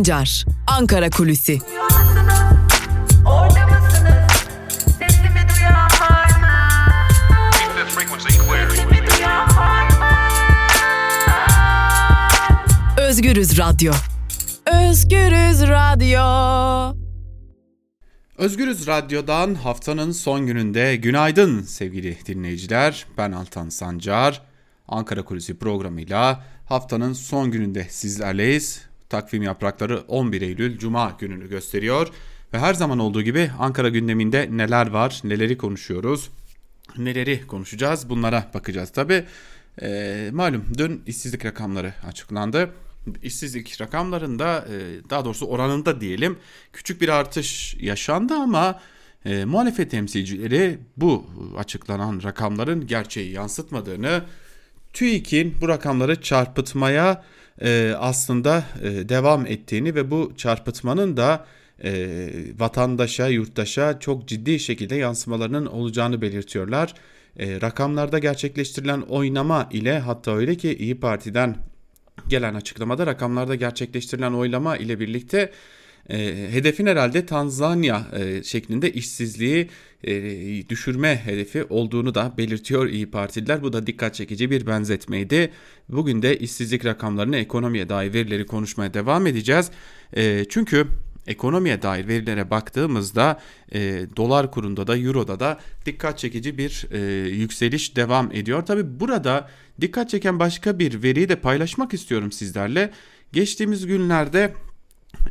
Sancar, Ankara Kulüsi. Özgürüz Radyo. Özgürüz Radyo. Özgürüz Radyo'dan haftanın son gününde günaydın sevgili dinleyiciler. Ben Altan Sancar. Ankara Kulisi programıyla haftanın son gününde sizlerleyiz. Takvim yaprakları 11 Eylül Cuma gününü gösteriyor. Ve her zaman olduğu gibi Ankara gündeminde neler var, neleri konuşuyoruz, neleri konuşacağız bunlara bakacağız. Tabi e, malum dün işsizlik rakamları açıklandı. İşsizlik rakamlarında e, daha doğrusu oranında diyelim küçük bir artış yaşandı ama e, muhalefet temsilcileri bu açıklanan rakamların gerçeği yansıtmadığını TÜİK'in bu rakamları çarpıtmaya e, aslında e, devam ettiğini ve bu çarpıtmanın da e, vatandaşa, yurttaşa çok ciddi şekilde yansımalarının olacağını belirtiyorlar. E, rakamlarda gerçekleştirilen oynama ile hatta öyle ki İyi Parti'den gelen açıklamada rakamlarda gerçekleştirilen oylama ile birlikte e, hedefin herhalde Tanzanya e, şeklinde işsizliği düşürme hedefi olduğunu da belirtiyor İyi Partililer. Bu da dikkat çekici bir benzetmeydi. Bugün de işsizlik rakamlarını ekonomiye dair verileri konuşmaya devam edeceğiz. E, çünkü ekonomiye dair verilere baktığımızda e, dolar kurunda da euroda da dikkat çekici bir e, yükseliş devam ediyor. Tabi burada dikkat çeken başka bir veriyi de paylaşmak istiyorum sizlerle. Geçtiğimiz günlerde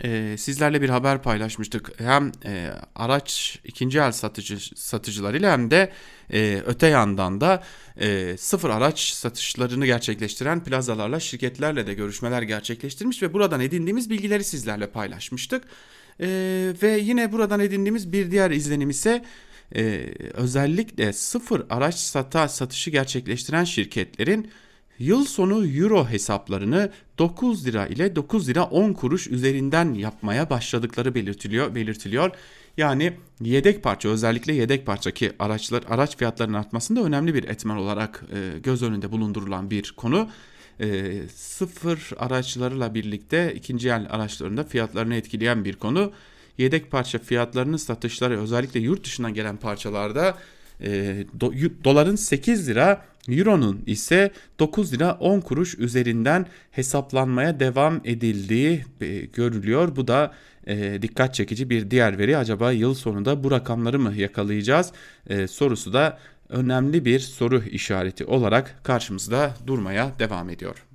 e, sizlerle bir haber paylaşmıştık. Hem e, araç ikinci el satıcı satıcılarıyla hem de e, öte yandan da e, sıfır araç satışlarını gerçekleştiren plazalarla şirketlerle de görüşmeler gerçekleştirmiş ve buradan edindiğimiz bilgileri sizlerle paylaşmıştık. E, ve yine buradan edindiğimiz bir diğer izlenim ise e, özellikle sıfır araç sata satışı gerçekleştiren şirketlerin yıl sonu euro hesaplarını 9 lira ile 9 lira 10 kuruş üzerinden yapmaya başladıkları belirtiliyor. belirtiliyor. Yani yedek parça özellikle yedek parça ki araçlar araç fiyatlarının artmasında önemli bir etmen olarak e, göz önünde bulundurulan bir konu. E, sıfır araçlarıyla birlikte ikinci el araçlarında fiyatlarını etkileyen bir konu. Yedek parça fiyatlarının satışları özellikle yurt dışından gelen parçalarda e, do, doların 8 lira Euro'nun ise 9 lira 10 kuruş üzerinden hesaplanmaya devam edildiği e, görülüyor. Bu da e, dikkat çekici bir diğer veri. Acaba yıl sonunda bu rakamları mı yakalayacağız e, sorusu da önemli bir soru işareti olarak karşımızda durmaya devam ediyor.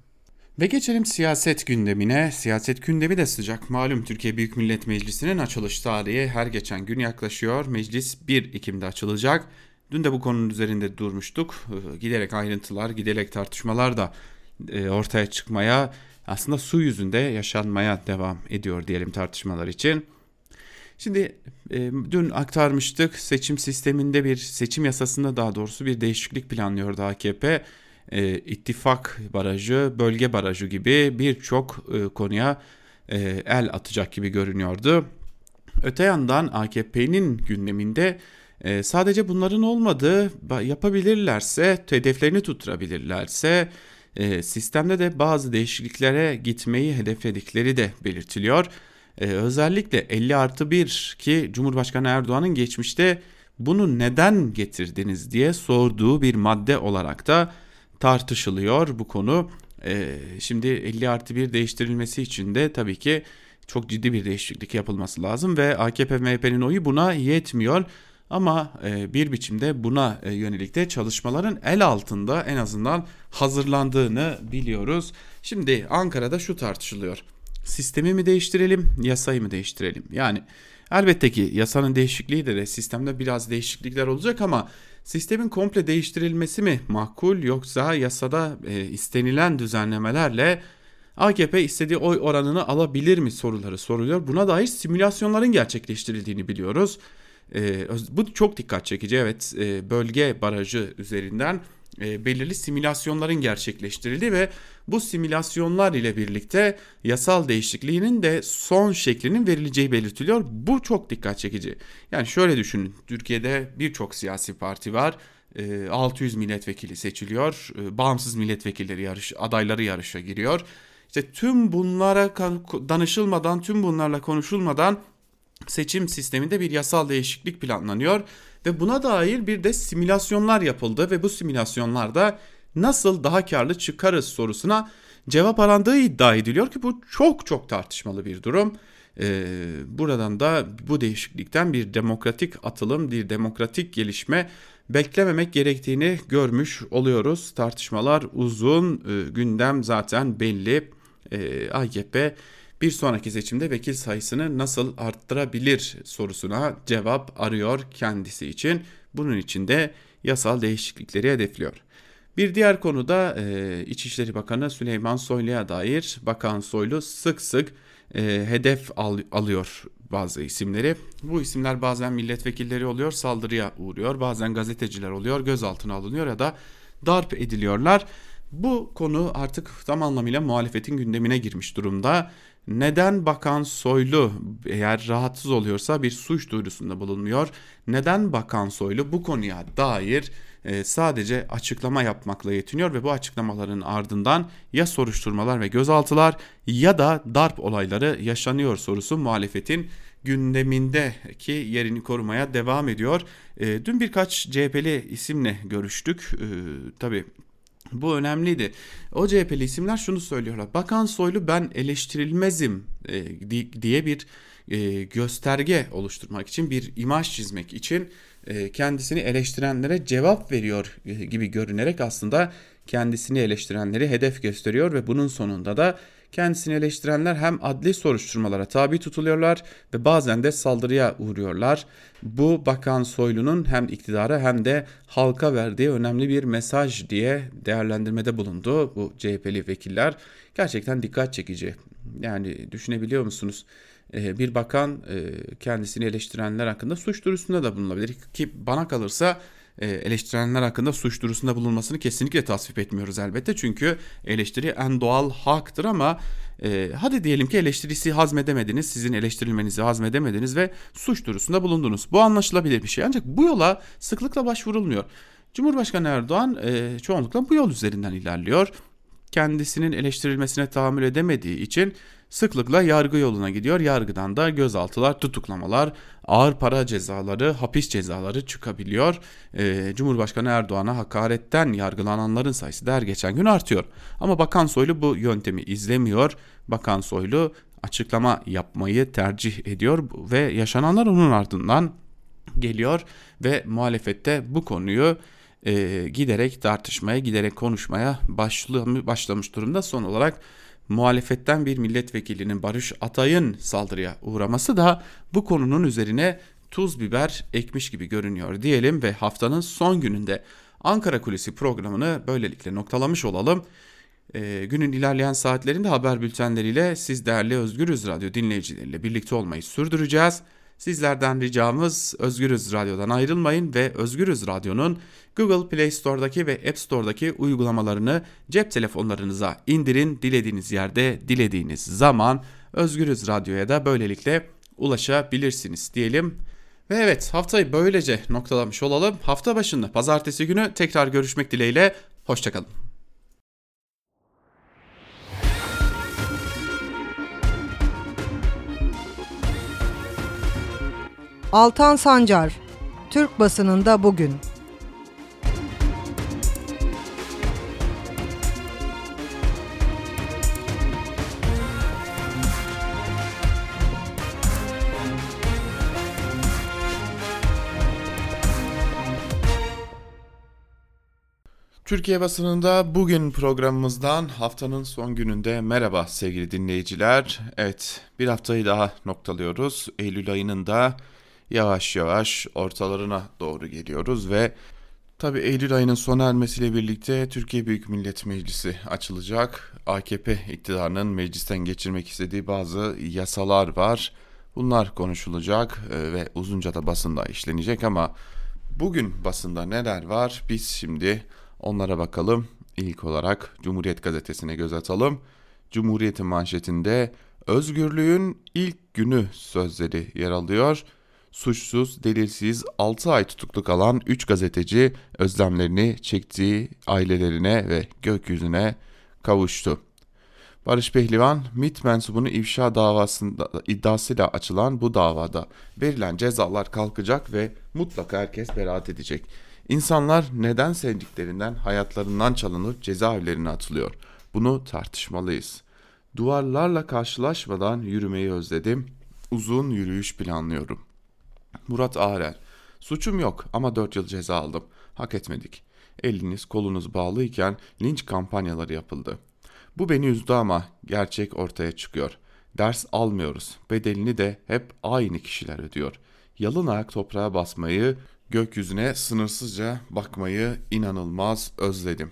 Ve geçelim siyaset gündemine. Siyaset gündemi de sıcak. Malum Türkiye Büyük Millet Meclisi'nin açılış tarihi her geçen gün yaklaşıyor. Meclis 1 Ekim'de açılacak. Dün de bu konunun üzerinde durmuştuk. Ee, giderek ayrıntılar, giderek tartışmalar da e, ortaya çıkmaya, aslında su yüzünde yaşanmaya devam ediyor diyelim tartışmalar için. Şimdi e, dün aktarmıştık seçim sisteminde bir seçim yasasında daha doğrusu bir değişiklik planlıyordu AKP. E, ittifak barajı, bölge barajı gibi birçok e, konuya el atacak gibi görünüyordu. Öte yandan AKP'nin gündeminde e, sadece bunların olmadığı yapabilirlerse, hedeflerini tutturabilirlerse e, sistemde de bazı değişikliklere gitmeyi hedefledikleri de belirtiliyor. E, özellikle 50 artı 1 ki Cumhurbaşkanı Erdoğan'ın geçmişte bunu neden getirdiniz diye sorduğu bir madde olarak da tartışılıyor bu konu. E, şimdi 50 artı 1 değiştirilmesi için de tabii ki çok ciddi bir değişiklik yapılması lazım ve AKP MHP'nin oyu buna yetmiyor. Ama e, bir biçimde buna e, yönelik de çalışmaların el altında en azından hazırlandığını biliyoruz. Şimdi Ankara'da şu tartışılıyor. Sistemi mi değiştirelim, yasayı mı değiştirelim? Yani elbette ki yasanın değişikliği de sistemde biraz değişiklikler olacak ama sistemin komple değiştirilmesi mi makul yoksa yasada e, istenilen düzenlemelerle AKP istediği oy oranını alabilir mi soruları soruluyor. Buna dair simülasyonların gerçekleştirildiğini biliyoruz. E, bu çok dikkat çekici evet e, bölge barajı üzerinden e, belirli simülasyonların gerçekleştirildi ve bu simülasyonlar ile birlikte yasal değişikliğinin de son şeklinin verileceği belirtiliyor. Bu çok dikkat çekici. Yani şöyle düşünün Türkiye'de birçok siyasi parti var. 600 e, milletvekili seçiliyor. Bağımsız milletvekilleri yarış, adayları yarışa giriyor. İşte tüm bunlara danışılmadan, tüm bunlarla konuşulmadan seçim sisteminde bir yasal değişiklik planlanıyor ve buna dair bir de simülasyonlar yapıldı ve bu simülasyonlarda nasıl daha karlı çıkarız sorusuna cevap arandığı iddia ediliyor ki bu çok çok tartışmalı bir durum. Ee, buradan da bu değişiklikten bir demokratik atılım, bir demokratik gelişme beklememek gerektiğini görmüş oluyoruz. Tartışmalar uzun, e, gündem zaten belli. E, AKP bir sonraki seçimde vekil sayısını nasıl arttırabilir sorusuna cevap arıyor kendisi için. Bunun için de yasal değişiklikleri hedefliyor. Bir diğer konuda e, İçişleri Bakanı Süleyman Soylu'ya dair Bakan Soylu sık sık e, hedef al, alıyor bazı isimleri. Bu isimler bazen milletvekilleri oluyor, saldırıya uğruyor, bazen gazeteciler oluyor, gözaltına alınıyor ya da darp ediliyorlar. Bu konu artık tam anlamıyla muhalefetin gündemine girmiş durumda. Neden Bakan Soylu eğer rahatsız oluyorsa bir suç duyurusunda bulunmuyor? Neden Bakan Soylu bu konuya dair e, sadece açıklama yapmakla yetiniyor ve bu açıklamaların ardından ya soruşturmalar ve gözaltılar ya da darp olayları yaşanıyor sorusu muhalefetin gündemindeki yerini korumaya devam ediyor. E, dün birkaç CHP'li isimle görüştük. E, tabii bu önemliydi. O CHP'li isimler şunu söylüyorlar. Bakan Soylu ben eleştirilmezim e, diye bir e, gösterge oluşturmak için bir imaj çizmek için e, kendisini eleştirenlere cevap veriyor gibi görünerek aslında kendisini eleştirenleri hedef gösteriyor ve bunun sonunda da kendisini eleştirenler hem adli soruşturmalara tabi tutuluyorlar ve bazen de saldırıya uğruyorlar. Bu Bakan Soylu'nun hem iktidara hem de halka verdiği önemli bir mesaj diye değerlendirmede bulundu bu CHP'li vekiller. Gerçekten dikkat çekici. Yani düşünebiliyor musunuz? Ee, bir bakan e, kendisini eleştirenler hakkında suç duyurusunda da bulunabilir ki bana kalırsa eleştirenler hakkında suç duyurusunda bulunmasını kesinlikle tasvip etmiyoruz elbette. Çünkü eleştiri en doğal haktır ama e, hadi diyelim ki eleştirisi hazmedemediniz, sizin eleştirilmenizi hazmedemediniz ve suç duyurusunda bulundunuz. Bu anlaşılabilir bir şey ancak bu yola sıklıkla başvurulmuyor. Cumhurbaşkanı Erdoğan e, çoğunlukla bu yol üzerinden ilerliyor. Kendisinin eleştirilmesine tahammül edemediği için sıklıkla yargı yoluna gidiyor. Yargıdan da gözaltılar, tutuklamalar, ağır para cezaları, hapis cezaları çıkabiliyor. Ee, Cumhurbaşkanı Erdoğan'a hakaretten yargılananların sayısı da her geçen gün artıyor. Ama Bakan Soylu bu yöntemi izlemiyor. Bakan Soylu açıklama yapmayı tercih ediyor ve yaşananlar onun ardından geliyor ve muhalefette bu konuyu e, giderek tartışmaya, giderek konuşmaya başlamış durumda. Son olarak muhalefetten bir milletvekilinin Barış Atay'ın saldırıya uğraması da bu konunun üzerine tuz biber ekmiş gibi görünüyor diyelim ve haftanın son gününde Ankara Kulisi programını böylelikle noktalamış olalım. Ee, günün ilerleyen saatlerinde haber bültenleriyle siz değerli Özgürüz Radyo dinleyicileriyle birlikte olmayı sürdüreceğiz. Sizlerden ricamız Özgürüz Radyo'dan ayrılmayın ve Özgürüz Radyo'nun Google Play Store'daki ve App Store'daki uygulamalarını cep telefonlarınıza indirin. Dilediğiniz yerde, dilediğiniz zaman Özgürüz Radyo'ya da böylelikle ulaşabilirsiniz diyelim. Ve evet haftayı böylece noktalamış olalım. Hafta başında pazartesi günü tekrar görüşmek dileğiyle. Hoşçakalın. Altan Sancar, Türk basınında bugün. Türkiye basınında bugün programımızdan haftanın son gününde merhaba sevgili dinleyiciler. Evet bir haftayı daha noktalıyoruz. Eylül ayının da yavaş yavaş ortalarına doğru geliyoruz ve tabi Eylül ayının sona ermesiyle birlikte Türkiye Büyük Millet Meclisi açılacak. AKP iktidarının meclisten geçirmek istediği bazı yasalar var. Bunlar konuşulacak e, ve uzunca da basında işlenecek ama bugün basında neler var biz şimdi onlara bakalım. İlk olarak Cumhuriyet Gazetesi'ne göz atalım. Cumhuriyet'in manşetinde özgürlüğün ilk günü sözleri yer alıyor suçsuz, delilsiz 6 ay tutuklu kalan 3 gazeteci özlemlerini çektiği ailelerine ve gökyüzüne kavuştu. Barış Pehlivan, MIT mensubunu ifşa davasında iddiasıyla açılan bu davada verilen cezalar kalkacak ve mutlaka herkes beraat edecek. İnsanlar neden sevdiklerinden hayatlarından çalınıp cezaevlerine atılıyor? Bunu tartışmalıyız. Duvarlarla karşılaşmadan yürümeyi özledim. Uzun yürüyüş planlıyorum. Murat Ağrel Suçum yok ama 4 yıl ceza aldım. Hak etmedik. Eliniz kolunuz bağlıyken linç kampanyaları yapıldı. Bu beni üzdü ama gerçek ortaya çıkıyor. Ders almıyoruz. Bedelini de hep aynı kişiler ödüyor. Yalın ayak toprağa basmayı, gökyüzüne sınırsızca bakmayı inanılmaz özledim.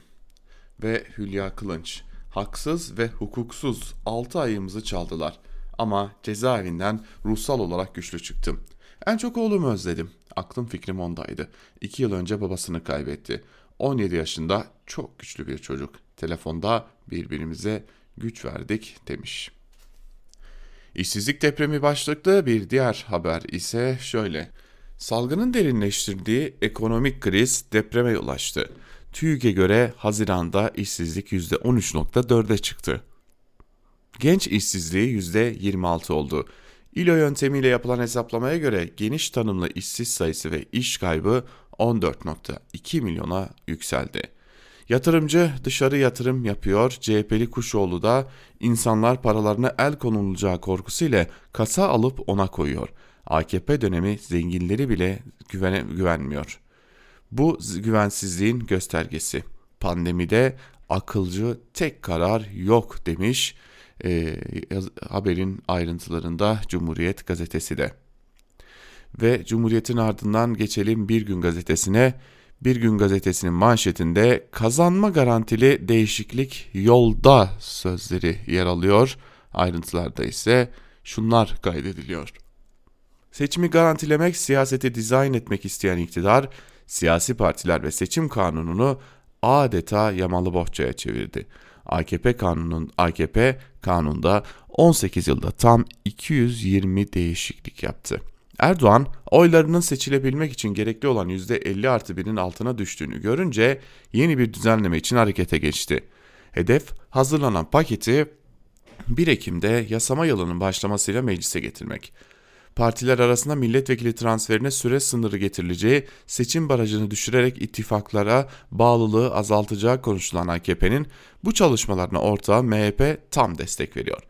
Ve Hülya Kılınç. Haksız ve hukuksuz 6 ayımızı çaldılar. Ama cezaevinden ruhsal olarak güçlü çıktım. En çok oğlumu özledim. Aklım fikrim ondaydı. 2 yıl önce babasını kaybetti. 17 yaşında çok güçlü bir çocuk. Telefonda birbirimize güç verdik demiş. İşsizlik depremi başlıklı bir diğer haber ise şöyle. Salgının derinleştirdiği ekonomik kriz depreme yol açtı. TÜİK'e göre Haziran'da işsizlik %13.4'e çıktı. Genç işsizliği %26 oldu. İLO yöntemiyle yapılan hesaplamaya göre geniş tanımlı işsiz sayısı ve iş kaybı 14.2 milyona yükseldi. Yatırımcı dışarı yatırım yapıyor. CHP'li Kuşoğlu da insanlar paralarını el konulacağı korkusuyla kasa alıp ona koyuyor. AKP dönemi zenginleri bile güvene, güvenmiyor. Bu güvensizliğin göstergesi. Pandemide akılcı tek karar yok demiş e, haberin ayrıntılarında Cumhuriyet gazetesi de. Ve Cumhuriyet'in ardından geçelim Bir Gün gazetesine. Bir Gün gazetesinin manşetinde kazanma garantili değişiklik yolda sözleri yer alıyor. Ayrıntılarda ise şunlar kaydediliyor. Seçimi garantilemek, siyaseti dizayn etmek isteyen iktidar, siyasi partiler ve seçim kanununu adeta yamalı bohçaya çevirdi. AKP kanunun AKP kanunda 18 yılda tam 220 değişiklik yaptı. Erdoğan oylarının seçilebilmek için gerekli olan %50 artı 1'in altına düştüğünü görünce yeni bir düzenleme için harekete geçti. Hedef hazırlanan paketi 1 Ekim'de yasama yılının başlamasıyla meclise getirmek. Partiler arasında milletvekili transferine süre sınırı getirileceği, seçim barajını düşürerek ittifaklara bağlılığı azaltacağı konuşulan AKP'nin bu çalışmalarına ortağı MHP tam destek veriyor.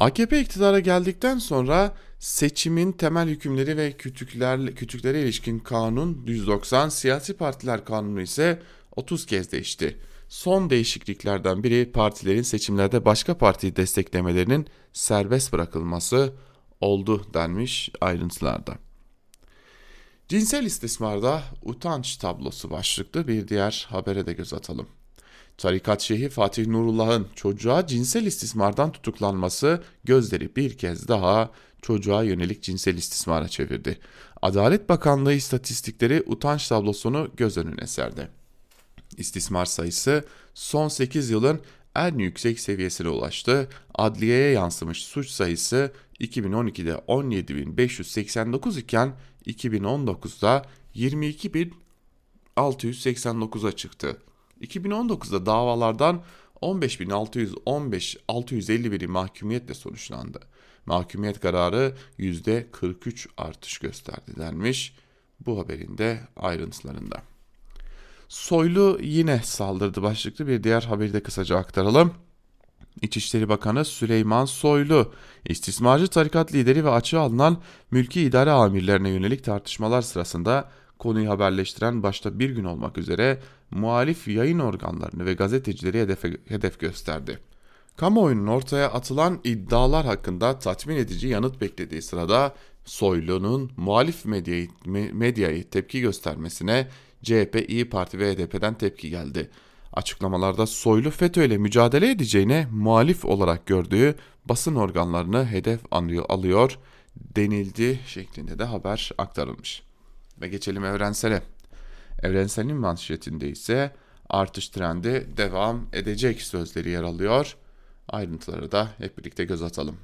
AKP iktidara geldikten sonra seçimin temel hükümleri ve kütükler, kütüklere ilişkin kanun 190, siyasi partiler kanunu ise 30 kez değişti. Son değişikliklerden biri partilerin seçimlerde başka partiyi desteklemelerinin serbest bırakılması oldu denmiş ayrıntılarda. Cinsel istismarda utanç tablosu başlıklı bir diğer habere de göz atalım. Tarikat Şeyhi Fatih Nurullah'ın çocuğa cinsel istismardan tutuklanması gözleri bir kez daha çocuğa yönelik cinsel istismara çevirdi. Adalet Bakanlığı istatistikleri utanç tablosunu göz önüne serdi. İstismar sayısı son 8 yılın en yüksek seviyesine ulaştı. Adliyeye yansımış suç sayısı 2012'de 17.589 iken 2019'da 22.689'a çıktı. 2019'da davalardan 15.615 651'i mahkumiyetle sonuçlandı. Mahkumiyet kararı %43 artış gösterdi denmiş bu haberin de ayrıntılarında. Soylu yine saldırdı başlıklı bir diğer haberi de kısaca aktaralım. İçişleri Bakanı Süleyman Soylu, istismarcı tarikat lideri ve açığa alınan mülki idare amirlerine yönelik tartışmalar sırasında konuyu haberleştiren başta bir gün olmak üzere muhalif yayın organlarını ve gazetecileri hedefe, hedef gösterdi. Kamuoyunun ortaya atılan iddialar hakkında tatmin edici yanıt beklediği sırada Soylu'nun muhalif medyayı, medyayı tepki göstermesine CHP, İyi Parti ve HDP'den tepki geldi. Açıklamalarda Soylu FETÖ ile mücadele edeceğine muhalif olarak gördüğü basın organlarını hedef alıyor, denildi şeklinde de haber aktarılmış. Ve geçelim evrensele. Evrensel'in manşetinde ise artış trendi devam edecek sözleri yer alıyor. Ayrıntıları da hep birlikte göz atalım.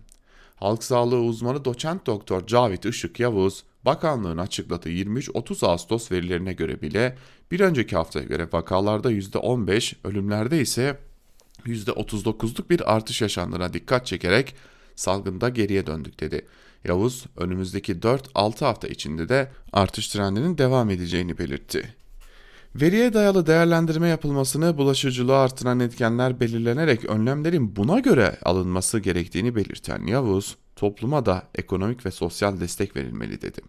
Halk sağlığı uzmanı doçent doktor Cavit Işık Yavuz, bakanlığın açıkladığı 23-30 Ağustos verilerine göre bile bir önceki haftaya göre vakalarda %15, ölümlerde ise %39'luk bir artış yaşandığına dikkat çekerek salgında geriye döndük dedi. Yavuz önümüzdeki 4-6 hafta içinde de artış trendinin devam edeceğini belirtti. Veriye dayalı değerlendirme yapılmasını bulaşıcılığı artıran etkenler belirlenerek önlemlerin buna göre alınması gerektiğini belirten Yavuz, topluma da ekonomik ve sosyal destek verilmeli dedi.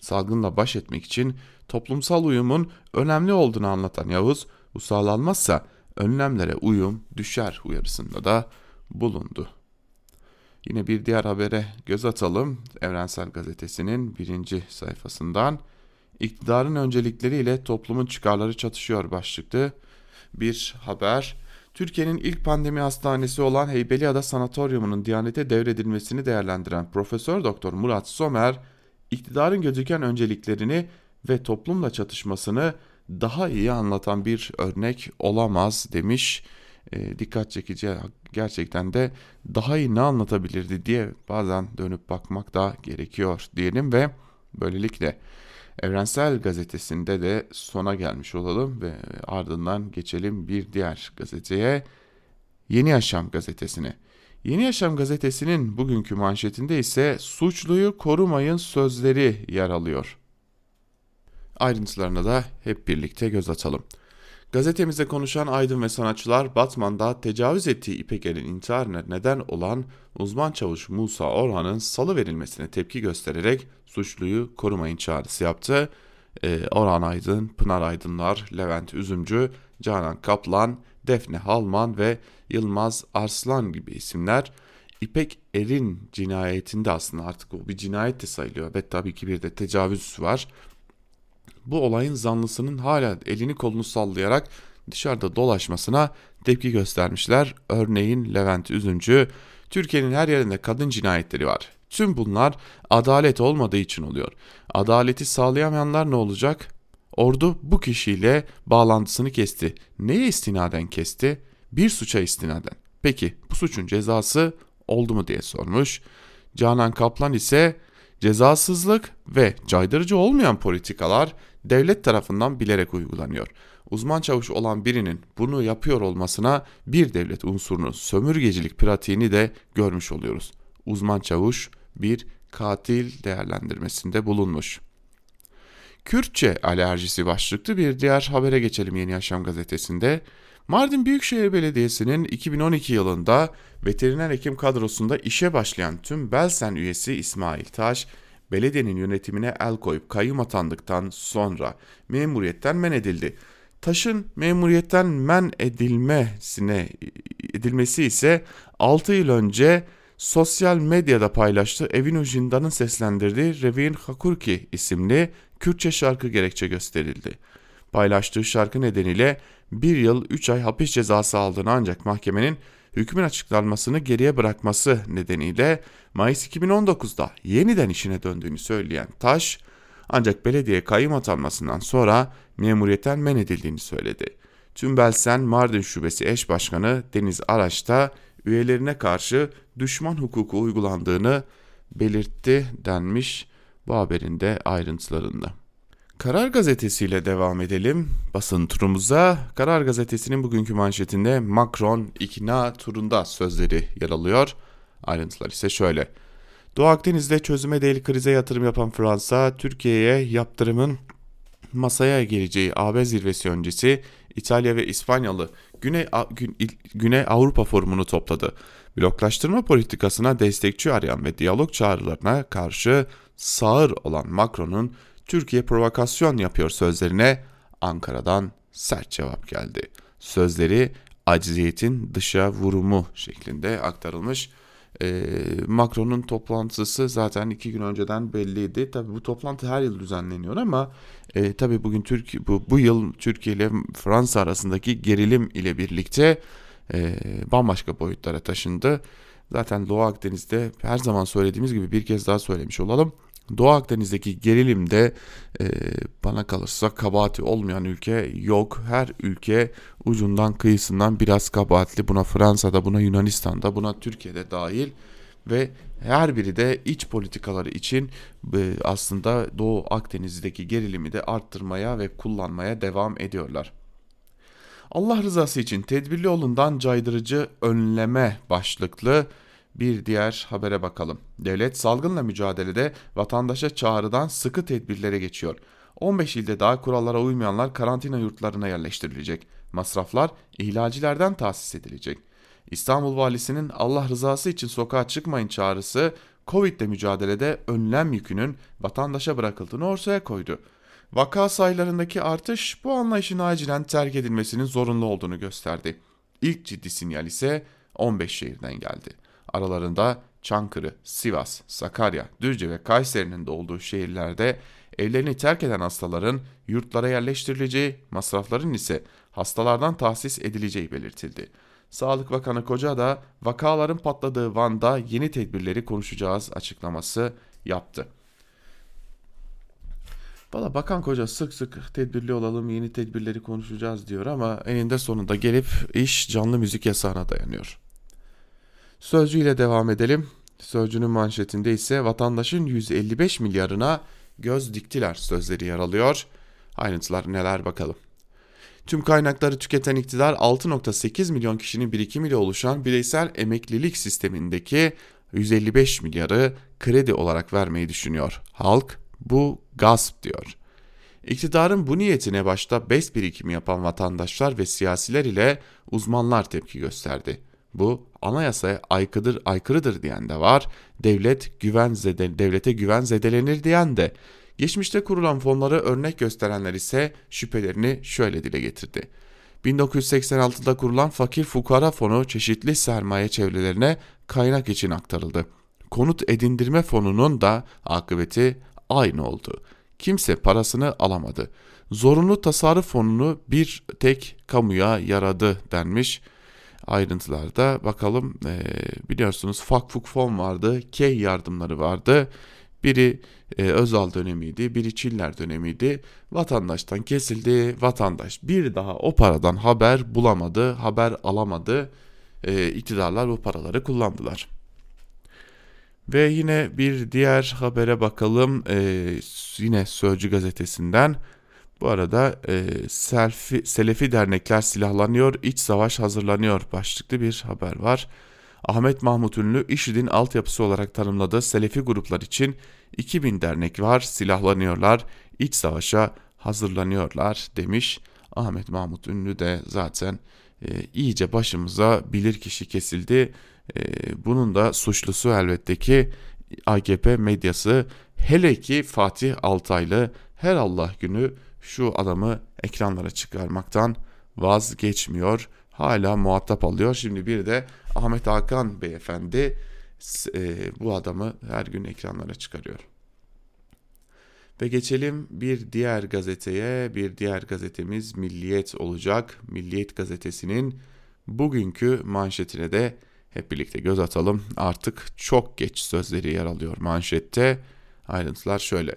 Salgınla baş etmek için toplumsal uyumun önemli olduğunu anlatan Yavuz, bu sağlanmazsa önlemlere uyum düşer uyarısında da bulundu. Yine bir diğer habere göz atalım. Evrensel Gazetesi'nin birinci sayfasından iktidarın öncelikleriyle toplumun çıkarları çatışıyor başlıklı bir haber. Türkiye'nin ilk pandemi hastanesi olan Heybeliada Sanatoryumu'nun Diyanete devredilmesini değerlendiren Profesör Doktor Murat Somer, iktidarın gözüken önceliklerini ve toplumla çatışmasını daha iyi anlatan bir örnek olamaz demiş. E, dikkat çekici gerçekten de daha iyi ne anlatabilirdi diye bazen dönüp bakmak da gerekiyor diyelim ve böylelikle Evrensel Gazetesi'nde de sona gelmiş olalım ve ardından geçelim bir diğer gazeteye Yeni Yaşam Gazetesi'ne. Yeni Yaşam Gazetesi'nin bugünkü manşetinde ise suçluyu korumayın sözleri yer alıyor. Ayrıntılarına da hep birlikte göz atalım. Gazetemize konuşan aydın ve sanatçılar Batman'da tecavüz ettiği İpeker'in intiharına neden olan uzman çavuş Musa Orhan'ın salı verilmesine tepki göstererek suçluyu korumayın çağrısı yaptı. Ee, Orhan Aydın, Pınar Aydınlar, Levent Üzümcü, Canan Kaplan, Defne Halman ve Yılmaz Arslan gibi isimler İpek Er'in cinayetinde aslında artık o bir cinayet de sayılıyor ve tabii ki bir de tecavüz var bu olayın zanlısının hala elini kolunu sallayarak dışarıda dolaşmasına tepki göstermişler. Örneğin Levent Üzüncü, Türkiye'nin her yerinde kadın cinayetleri var. Tüm bunlar adalet olmadığı için oluyor. Adaleti sağlayamayanlar ne olacak? Ordu bu kişiyle bağlantısını kesti. Neye istinaden kesti? Bir suça istinaden. Peki bu suçun cezası oldu mu diye sormuş. Canan Kaplan ise cezasızlık ve caydırıcı olmayan politikalar devlet tarafından bilerek uygulanıyor. Uzman çavuş olan birinin bunu yapıyor olmasına bir devlet unsurunun sömürgecilik pratiğini de görmüş oluyoruz. Uzman çavuş bir katil değerlendirmesinde bulunmuş. Kürtçe alerjisi başlıklı bir diğer habere geçelim Yeni Yaşam gazetesinde. Mardin Büyükşehir Belediyesi'nin 2012 yılında veteriner hekim kadrosunda işe başlayan tüm Belsen üyesi İsmail Taş, belediyenin yönetimine el koyup kayyum atandıktan sonra memuriyetten men edildi. Taş'ın memuriyetten men edilmesine edilmesi ise 6 yıl önce sosyal medyada paylaştığı Evin Ujinda'nın seslendirdiği Revin Hakurki isimli Kürtçe şarkı gerekçe gösterildi. Paylaştığı şarkı nedeniyle 1 yıl 3 ay hapis cezası aldığını ancak mahkemenin hükmün açıklanmasını geriye bırakması nedeniyle Mayıs 2019'da yeniden işine döndüğünü söyleyen Taş, ancak belediye kayyum atanmasından sonra memuriyetten men edildiğini söyledi. Tümbelsen Mardin Şubesi eş başkanı Deniz Araç da üyelerine karşı düşman hukuku uygulandığını belirtti denmiş bu haberin de ayrıntılarında. Karar Gazetesi ile devam edelim basın turumuza. Karar Gazetesi'nin bugünkü manşetinde Macron ikna turunda sözleri yer alıyor. Ayrıntılar ise şöyle. Doğu Akdeniz'de çözüme değil krize yatırım yapan Fransa, Türkiye'ye yaptırımın masaya geleceği AB zirvesi öncesi İtalya ve İspanyalı Güney, Güney Avrupa Forumunu topladı. Bloklaştırma politikasına destekçi arayan ve diyalog çağrılarına karşı sağır olan Macron'un Türkiye provokasyon yapıyor sözlerine Ankara'dan sert cevap geldi. Sözleri acziyetin dışa vurumu şeklinde aktarılmış. E, Macron'un toplantısı zaten iki gün önceden belliydi. Tabi bu toplantı her yıl düzenleniyor ama e, tabi bugün Türkiye bu, bu yıl Türkiye ile Fransa arasındaki gerilim ile birlikte e, bambaşka boyutlara taşındı. Zaten Doğu Akdeniz'de her zaman söylediğimiz gibi bir kez daha söylemiş olalım. Doğu Akdeniz'deki gerilimde e, bana kalırsa kabahati olmayan ülke yok. Her ülke ucundan kıyısından biraz kabahatli. Buna Fransa'da, buna Yunanistan'da, buna Türkiye'de dahil ve her biri de iç politikaları için e, aslında Doğu Akdeniz'deki gerilimi de arttırmaya ve kullanmaya devam ediyorlar. Allah rızası için tedbirli olundan caydırıcı önleme başlıklı bir diğer habere bakalım. Devlet salgınla mücadelede vatandaşa çağrıdan sıkı tedbirlere geçiyor. 15 ilde daha kurallara uymayanlar karantina yurtlarına yerleştirilecek. Masraflar ihlalcilerden tahsis edilecek. İstanbul Valisi'nin Allah rızası için sokağa çıkmayın çağrısı Covid ile mücadelede önlem yükünün vatandaşa bırakıldığını ortaya koydu. Vaka sayılarındaki artış bu anlayışın acilen terk edilmesinin zorunlu olduğunu gösterdi. İlk ciddi sinyal ise 15 şehirden geldi. Aralarında Çankırı, Sivas, Sakarya, Düzce ve Kayseri'nin de olduğu şehirlerde evlerini terk eden hastaların yurtlara yerleştirileceği, masrafların ise hastalardan tahsis edileceği belirtildi. Sağlık Bakanı Koca da vakaların patladığı Van'da yeni tedbirleri konuşacağız açıklaması yaptı. Valla Bakan Koca sık sık tedbirli olalım, yeni tedbirleri konuşacağız diyor ama eninde sonunda gelip iş canlı müzik yasağına dayanıyor. Sözcü ile devam edelim. Sözcünün manşetinde ise vatandaşın 155 milyarına göz diktiler sözleri yer alıyor. Ayrıntılar neler bakalım. Tüm kaynakları tüketen iktidar 6.8 milyon kişinin birikimiyle oluşan bireysel emeklilik sistemindeki 155 milyarı kredi olarak vermeyi düşünüyor. Halk bu gasp diyor. İktidarın bu niyetine başta BES birikimi yapan vatandaşlar ve siyasiler ile uzmanlar tepki gösterdi. Bu anayasaya aykırıdır, aykırıdır diyen de var. Devlet güven zede, devlete güven zedelenir diyen de. Geçmişte kurulan fonları örnek gösterenler ise şüphelerini şöyle dile getirdi. 1986'da kurulan Fakir Fukara Fonu çeşitli sermaye çevrelerine kaynak için aktarıldı. Konut edindirme fonunun da akıbeti aynı oldu. Kimse parasını alamadı. Zorunlu tasarruf fonunu bir tek kamuya yaradı denmiş ayrıntılarda bakalım e, biliyorsunuz Fakfuk fon vardı, Key yardımları vardı. Biri e, Özal dönemiydi, biri Çiller dönemiydi. Vatandaştan kesildi, vatandaş bir daha o paradan haber bulamadı, haber alamadı. E, iktidarlar bu paraları kullandılar. Ve yine bir diğer habere bakalım. E, yine Sözcü gazetesinden. Bu arada e, Selfi, Selefi dernekler silahlanıyor, iç savaş hazırlanıyor başlıklı bir haber var. Ahmet Mahmut Ünlü IŞİD'in altyapısı olarak tanımladığı Selefi gruplar için 2000 dernek var, silahlanıyorlar, iç savaşa hazırlanıyorlar demiş. Ahmet Mahmut Ünlü de zaten e, iyice başımıza bilir kişi kesildi. E, bunun da suçlusu elbette ki AKP medyası hele ki Fatih Altaylı her Allah günü şu adamı ekranlara çıkarmaktan vazgeçmiyor. Hala muhatap alıyor. Şimdi bir de Ahmet Hakan beyefendi e, bu adamı her gün ekranlara çıkarıyor. Ve geçelim bir diğer gazeteye. Bir diğer gazetemiz Milliyet olacak. Milliyet gazetesinin bugünkü manşetine de hep birlikte göz atalım. Artık çok geç sözleri yer alıyor manşette. Ayrıntılar şöyle.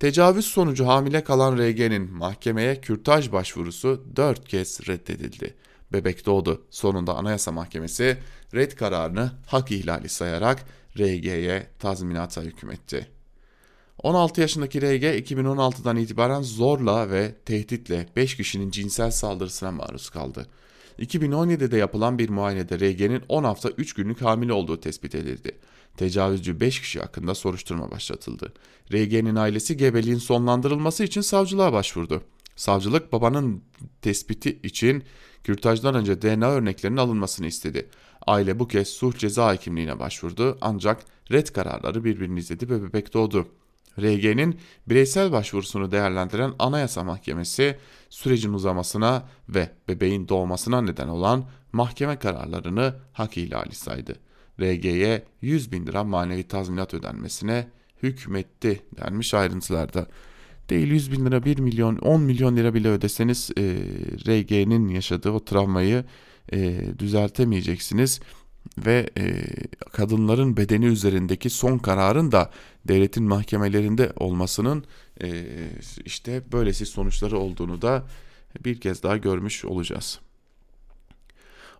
Tecavüz sonucu hamile kalan RG'nin mahkemeye kürtaj başvurusu 4 kez reddedildi. Bebek doğdu. Sonunda Anayasa Mahkemesi red kararını hak ihlali sayarak RG'ye tazminata hükmetti. 16 yaşındaki RG 2016'dan itibaren zorla ve tehditle 5 kişinin cinsel saldırısına maruz kaldı. 2017'de yapılan bir muayenede RG'nin 10 hafta 3 günlük hamile olduğu tespit edildi. Tecavüzcü 5 kişi hakkında soruşturma başlatıldı. RG'nin ailesi gebeliğin sonlandırılması için savcılığa başvurdu. Savcılık babanın tespiti için kürtajdan önce DNA örneklerinin alınmasını istedi. Aile bu kez suç ceza hekimliğine başvurdu ancak red kararları birbirini izledi ve bebek doğdu. RG'nin bireysel başvurusunu değerlendiren Anayasa Mahkemesi sürecin uzamasına ve bebeğin doğmasına neden olan mahkeme kararlarını hak ihlali saydı. RG'ye 100 bin lira manevi tazminat ödenmesine hükmetti denmiş ayrıntılarda. Değil 100 bin lira 1 milyon 10 milyon lira bile ödeseniz e, RG'nin yaşadığı o travmayı e, düzeltemeyeceksiniz ve e, kadınların bedeni üzerindeki son kararın da devletin mahkemelerinde olmasının e, işte böylesi sonuçları olduğunu da bir kez daha görmüş olacağız.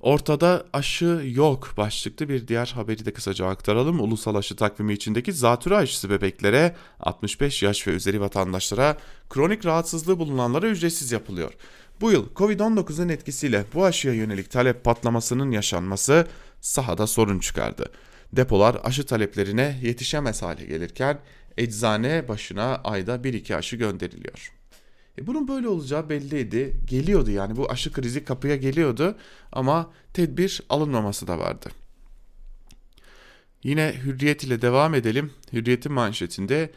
Ortada aşı yok başlıklı bir diğer haberi de kısaca aktaralım. Ulusal aşı takvimi içindeki zatürre aşısı bebeklere 65 yaş ve üzeri vatandaşlara kronik rahatsızlığı bulunanlara ücretsiz yapılıyor. Bu yıl Covid-19'un etkisiyle bu aşıya yönelik talep patlamasının yaşanması sahada sorun çıkardı. Depolar aşı taleplerine yetişemez hale gelirken eczane başına ayda 1-2 aşı gönderiliyor. E bunun böyle olacağı belliydi. Geliyordu yani bu aşı krizi kapıya geliyordu ama tedbir alınmaması da vardı. Yine Hürriyet ile devam edelim. Hürriyet'in manşetinde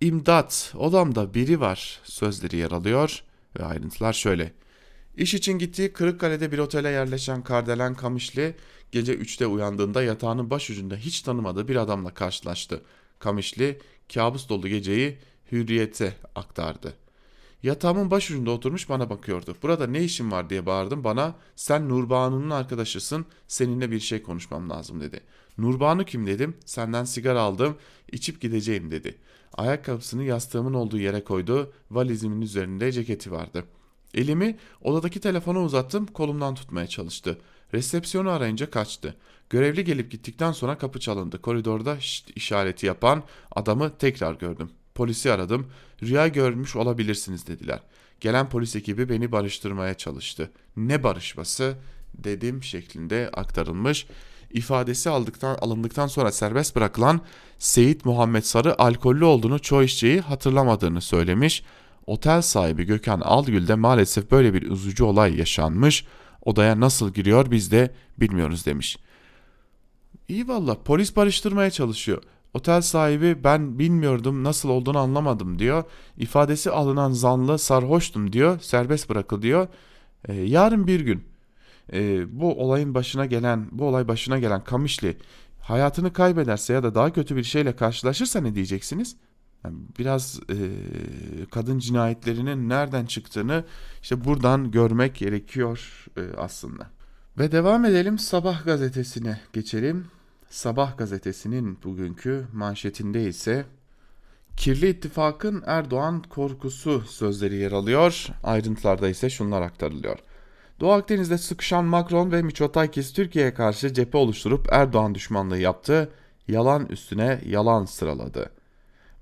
imdat odamda biri var sözleri yer alıyor ve ayrıntılar şöyle. İş için gittiği Kırıkkale'de bir otele yerleşen Kardelen Kamışlı gece 3'te uyandığında yatağının başucunda hiç tanımadığı bir adamla karşılaştı. Kamışlı kabus dolu geceyi Hürriyet'e aktardı. Yatağımın başucunda oturmuş bana bakıyordu. Burada ne işin var diye bağırdım bana. Sen Nurbanu'nun arkadaşısın. Seninle bir şey konuşmam lazım dedi. Nurbanu kim dedim. Senden sigara aldım. içip gideceğim dedi. Ayakkabısını yastığımın olduğu yere koydu. Valizimin üzerinde ceketi vardı. Elimi odadaki telefona uzattım. Kolumdan tutmaya çalıştı. Resepsiyonu arayınca kaçtı. Görevli gelip gittikten sonra kapı çalındı. Koridorda işareti yapan adamı tekrar gördüm. Polisi aradım. Rüya görmüş olabilirsiniz dediler. Gelen polis ekibi beni barıştırmaya çalıştı. Ne barışması dedim şeklinde aktarılmış. İfadesi aldıktan, alındıktan sonra serbest bırakılan Seyit Muhammed Sarı alkollü olduğunu çoğu işçiyi hatırlamadığını söylemiş. Otel sahibi Gökhan Algül'de maalesef böyle bir üzücü olay yaşanmış. Odaya nasıl giriyor biz de bilmiyoruz demiş. İyi valla polis barıştırmaya çalışıyor. Otel sahibi ben bilmiyordum nasıl olduğunu anlamadım diyor. İfadesi alınan zanlı sarhoştum diyor. Serbest bırakılıyor. Ee, yarın bir gün e, bu olayın başına gelen bu olay başına gelen Kamışlı hayatını kaybederse ya da daha kötü bir şeyle karşılaşırsa ne diyeceksiniz? Yani biraz e, kadın cinayetlerinin nereden çıktığını işte buradan görmek gerekiyor e, aslında. Ve devam edelim Sabah gazetesine geçelim. Sabah gazetesinin bugünkü manşetinde ise Kirli ittifakın Erdoğan korkusu sözleri yer alıyor. Ayrıntılarda ise şunlar aktarılıyor. Doğu Akdeniz'de sıkışan Macron ve Miçotakis Türkiye'ye karşı cephe oluşturup Erdoğan düşmanlığı yaptı. Yalan üstüne yalan sıraladı.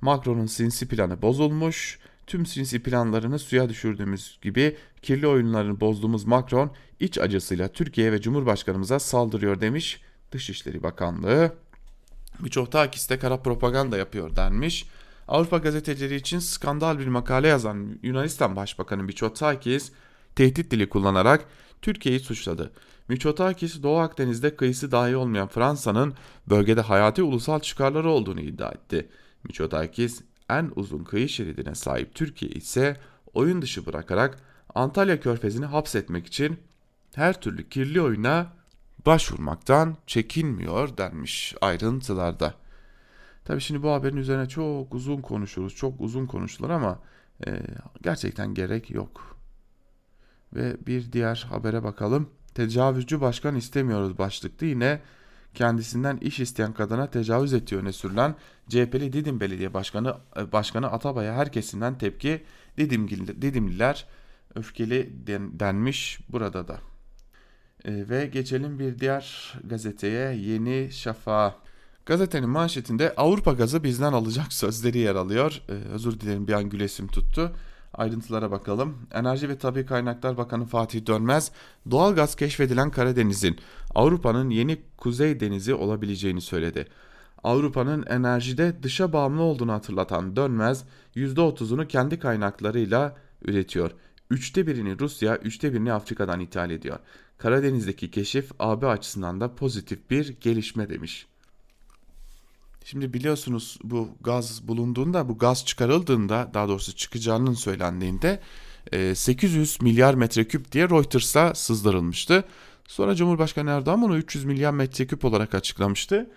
Macron'un sinsi planı bozulmuş. Tüm sinsi planlarını suya düşürdüğümüz gibi kirli oyunlarını bozduğumuz Macron iç acısıyla Türkiye ve Cumhurbaşkanımıza saldırıyor demiş Dışişleri Bakanlığı. Miçotakis de kara propaganda yapıyor denmiş. Avrupa gazetecileri için skandal bir makale yazan Yunanistan Başbakanı Miçotakis tehdit dili kullanarak Türkiye'yi suçladı. Miçotakis Doğu Akdeniz'de kıyısı dahi olmayan Fransa'nın bölgede hayati ulusal çıkarları olduğunu iddia etti. Miçotakis en uzun kıyı şeridine sahip Türkiye ise oyun dışı bırakarak Antalya Körfezi'ni hapsetmek için her türlü kirli oyuna başvurmaktan çekinmiyor denmiş ayrıntılarda. Tabi şimdi bu haberin üzerine çok uzun konuşuruz, çok uzun konuşulur ama e, gerçekten gerek yok. Ve bir diğer habere bakalım. Tecavüzcü başkan istemiyoruz başlıklı yine kendisinden iş isteyen kadına tecavüz ettiği öne sürülen CHP'li Didim Belediye Başkanı e, Başkanı Atabay'a herkesinden tepki Didimgil, Didimliler öfkeli den, denmiş burada da. E, ve geçelim bir diğer gazeteye Yeni Şafak. Gazetenin manşetinde Avrupa gazı bizden alacak sözleri yer alıyor. E, özür dilerim bir an gülesim tuttu. Ayrıntılara bakalım. Enerji ve Tabi Kaynaklar Bakanı Fatih Dönmez, doğal gaz keşfedilen Karadeniz'in Avrupa'nın yeni Kuzey Denizi olabileceğini söyledi. Avrupa'nın enerjide dışa bağımlı olduğunu hatırlatan Dönmez, %30'unu kendi kaynaklarıyla üretiyor. Üçte birini Rusya, üçte birini Afrika'dan ithal ediyor. Karadeniz'deki keşif AB açısından da pozitif bir gelişme demiş. Şimdi biliyorsunuz bu gaz bulunduğunda, bu gaz çıkarıldığında, daha doğrusu çıkacağının söylendiğinde 800 milyar metreküp diye Reuters'a sızdırılmıştı. Sonra Cumhurbaşkanı Erdoğan bunu 300 milyar metreküp olarak açıklamıştı.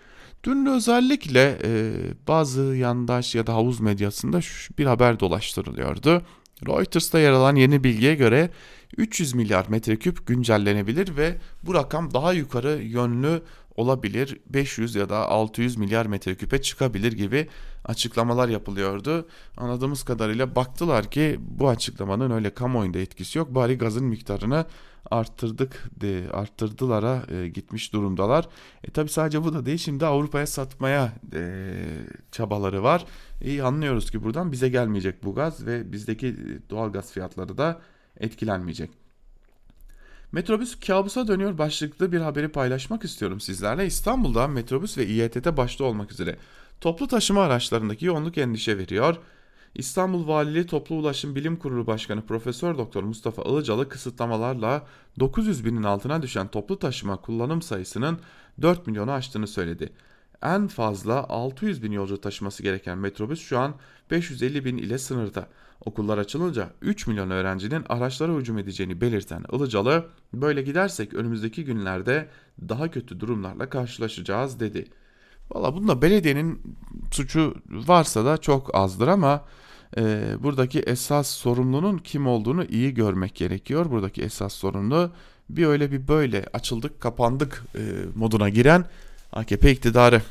Dün özellikle e, bazı yandaş ya da havuz medyasında bir haber dolaştırılıyordu. Reuters'ta yer alan yeni bilgiye göre 300 milyar metreküp güncellenebilir ve bu rakam daha yukarı yönlü olabilir. 500 ya da 600 milyar metreküpe çıkabilir gibi açıklamalar yapılıyordu. Anladığımız kadarıyla baktılar ki bu açıklamanın öyle kamuoyunda etkisi yok. Bari gazın miktarını arttırdık de arttırdılara e, gitmiş durumdalar. E tabi sadece bu da değil şimdi Avrupa'ya satmaya e, çabaları var. İyi anlıyoruz ki buradan bize gelmeyecek bu gaz ve bizdeki doğal gaz fiyatları da etkilenmeyecek. Metrobüs kabusa dönüyor başlıklı bir haberi paylaşmak istiyorum sizlerle. İstanbul'da metrobüs ve İETT başta olmak üzere toplu taşıma araçlarındaki yoğunluk endişe veriyor. İstanbul Valiliği Toplu Ulaşım Bilim Kurulu Başkanı Profesör Doktor Mustafa Ilıcalı kısıtlamalarla 900 binin altına düşen toplu taşıma kullanım sayısının 4 milyonu aştığını söyledi. En fazla 600 bin yolcu taşıması gereken metrobüs şu an 550 bin ile sınırda. Okullar açılınca 3 milyon öğrencinin araçlara hücum edeceğini belirten Ilıcalı, böyle gidersek önümüzdeki günlerde daha kötü durumlarla karşılaşacağız dedi. Valla bunda belediyenin suçu varsa da çok azdır ama e, buradaki esas sorumlunun kim olduğunu iyi görmek gerekiyor. Buradaki esas sorumlu bir öyle bir böyle açıldık kapandık e, moduna giren AKP iktidarı.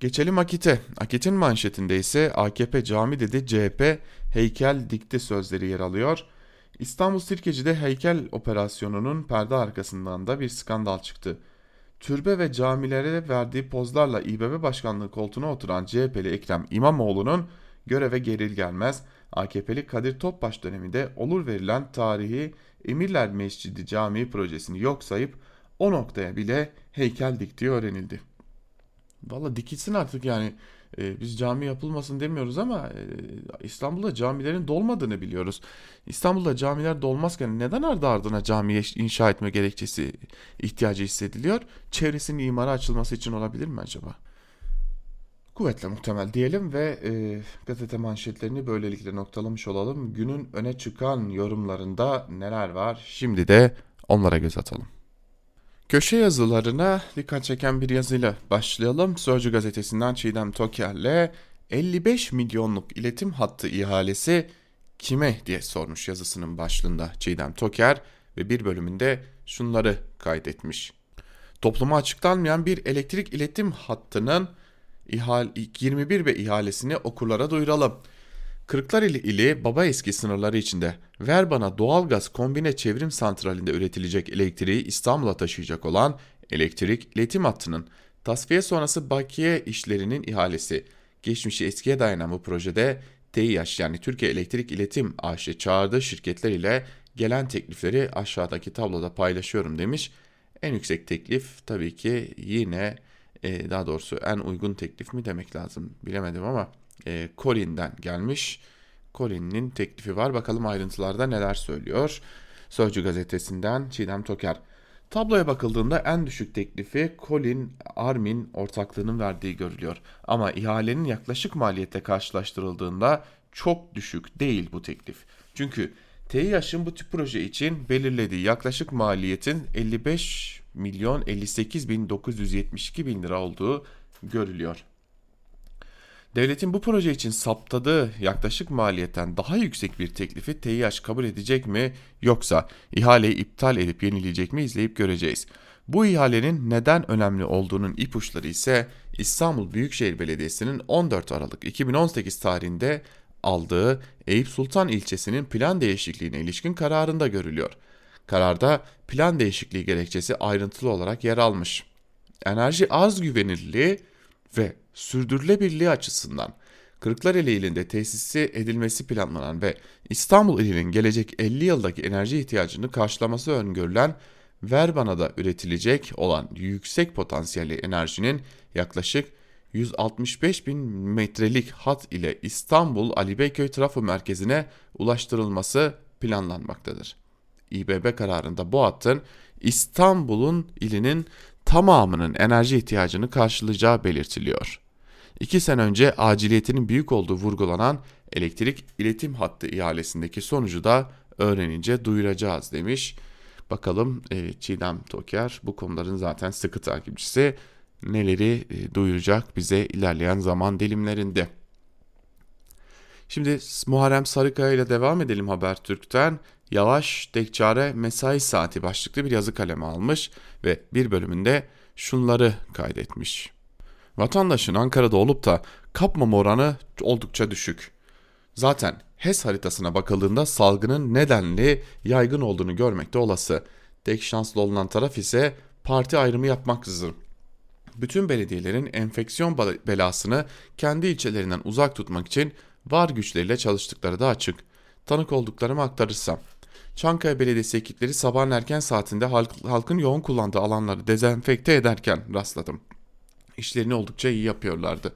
Geçelim Akit'e. Akit'in manşetinde ise AKP cami dedi CHP heykel dikti sözleri yer alıyor. İstanbul Sirkeci'de heykel operasyonunun perde arkasından da bir skandal çıktı. Türbe ve camilere verdiği pozlarla İBB başkanlığı koltuğuna oturan CHP'li Ekrem İmamoğlu'nun göreve geril gelmez AKP'li Kadir Topbaş döneminde olur verilen tarihi Emirler Mescidi Camii projesini yok sayıp o noktaya bile heykel diktiği öğrenildi. Valla dikilsin artık yani e, biz cami yapılmasın demiyoruz ama e, İstanbul'da camilerin dolmadığını biliyoruz. İstanbul'da camiler dolmazken neden ardı ardına cami inşa etme gerekçesi ihtiyacı hissediliyor? Çevresinin imara açılması için olabilir mi acaba? Kuvvetle muhtemel diyelim ve e, gazete manşetlerini böylelikle noktalamış olalım. Günün öne çıkan yorumlarında neler var? Şimdi de onlara göz atalım. Köşe yazılarına dikkat çeken bir yazıyla başlayalım. Sözcü gazetesinden Çiğdem Toker'le 55 milyonluk iletim hattı ihalesi kime diye sormuş yazısının başlığında Çiğdem Toker ve bir bölümünde şunları kaydetmiş. Topluma açıklanmayan bir elektrik iletim hattının ihal 21 ve ihalesini okurlara duyuralım. Kırklareli ili baba eski sınırları içinde ver bana doğalgaz kombine çevrim santralinde üretilecek elektriği İstanbul'a taşıyacak olan elektrik iletim hattının tasfiye sonrası bakiye işlerinin ihalesi. Geçmişi eskiye dayanan bu projede TİH yani Türkiye Elektrik İletim AŞ çağırdığı şirketler ile gelen teklifleri aşağıdaki tabloda paylaşıyorum demiş. En yüksek teklif tabii ki yine e, daha doğrusu en uygun teklif mi demek lazım bilemedim ama e, Colin'den gelmiş. Colin'in teklifi var. Bakalım ayrıntılarda neler söylüyor. Sözcü gazetesinden Çiğdem Toker. Tabloya bakıldığında en düşük teklifi Colin Armin ortaklığının verdiği görülüyor. Ama ihalenin yaklaşık maliyette karşılaştırıldığında çok düşük değil bu teklif. Çünkü TİH'ın bu tip proje için belirlediği yaklaşık maliyetin 55 milyon 58 bin 972 bin lira olduğu görülüyor. Devletin bu proje için saptadığı yaklaşık maliyetten daha yüksek bir teklifi TİH kabul edecek mi yoksa ihaleyi iptal edip yenileyecek mi izleyip göreceğiz. Bu ihalenin neden önemli olduğunun ipuçları ise İstanbul Büyükşehir Belediyesi'nin 14 Aralık 2018 tarihinde aldığı Eyüp Sultan ilçesinin plan değişikliğine ilişkin kararında görülüyor. Kararda plan değişikliği gerekçesi ayrıntılı olarak yer almış. Enerji az güvenilirliği ve sürdürülebilirliği açısından Kırklareli ilinde tesisi edilmesi planlanan ve İstanbul ilinin gelecek 50 yıldaki enerji ihtiyacını karşılaması öngörülen Verbana'da üretilecek olan yüksek potansiyelli enerjinin yaklaşık 165 bin metrelik hat ile İstanbul Ali Beyköy trafo merkezine ulaştırılması planlanmaktadır. İBB kararında bu hattın İstanbul'un ilinin tamamının enerji ihtiyacını karşılayacağı belirtiliyor. İki sene önce aciliyetinin büyük olduğu vurgulanan elektrik iletim hattı ihalesindeki sonucu da öğrenince duyuracağız demiş. Bakalım e, Çiğdem Toker bu konuların zaten sıkı takipçisi neleri e, duyuracak bize ilerleyen zaman dilimlerinde. Şimdi Muharrem Sarıkaya ile devam edelim Habertürk'ten. Yavaş Tekçare Mesai Saati başlıklı bir yazı kalemi almış ve bir bölümünde şunları kaydetmiş. Vatandaşın Ankara'da olup da kapmama oranı oldukça düşük. Zaten HES haritasına bakıldığında salgının nedenli yaygın olduğunu görmekte olası. Tek şanslı olunan taraf ise parti ayrımı yapmaksızın. Bütün belediyelerin enfeksiyon belasını kendi ilçelerinden uzak tutmak için var güçleriyle çalıştıkları da açık. Tanık olduklarımı aktarırsam. Çankaya Belediyesi ekipleri sabahın erken saatinde halk, halkın yoğun kullandığı alanları dezenfekte ederken rastladım. İşlerini oldukça iyi yapıyorlardı.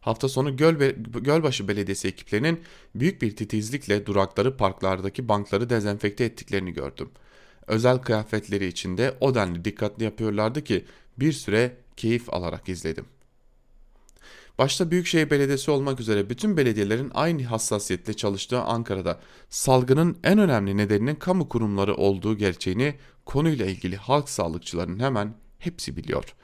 Hafta sonu Göl Gölbaşı Belediyesi ekiplerinin büyük bir titizlikle durakları, parklardaki bankları dezenfekte ettiklerini gördüm. Özel kıyafetleri içinde o denli dikkatli yapıyorlardı ki bir süre keyif alarak izledim. Başta Büyükşehir Belediyesi olmak üzere bütün belediyelerin aynı hassasiyetle çalıştığı Ankara'da salgının en önemli nedeninin kamu kurumları olduğu gerçeğini konuyla ilgili halk sağlıkçılarının hemen hepsi biliyor.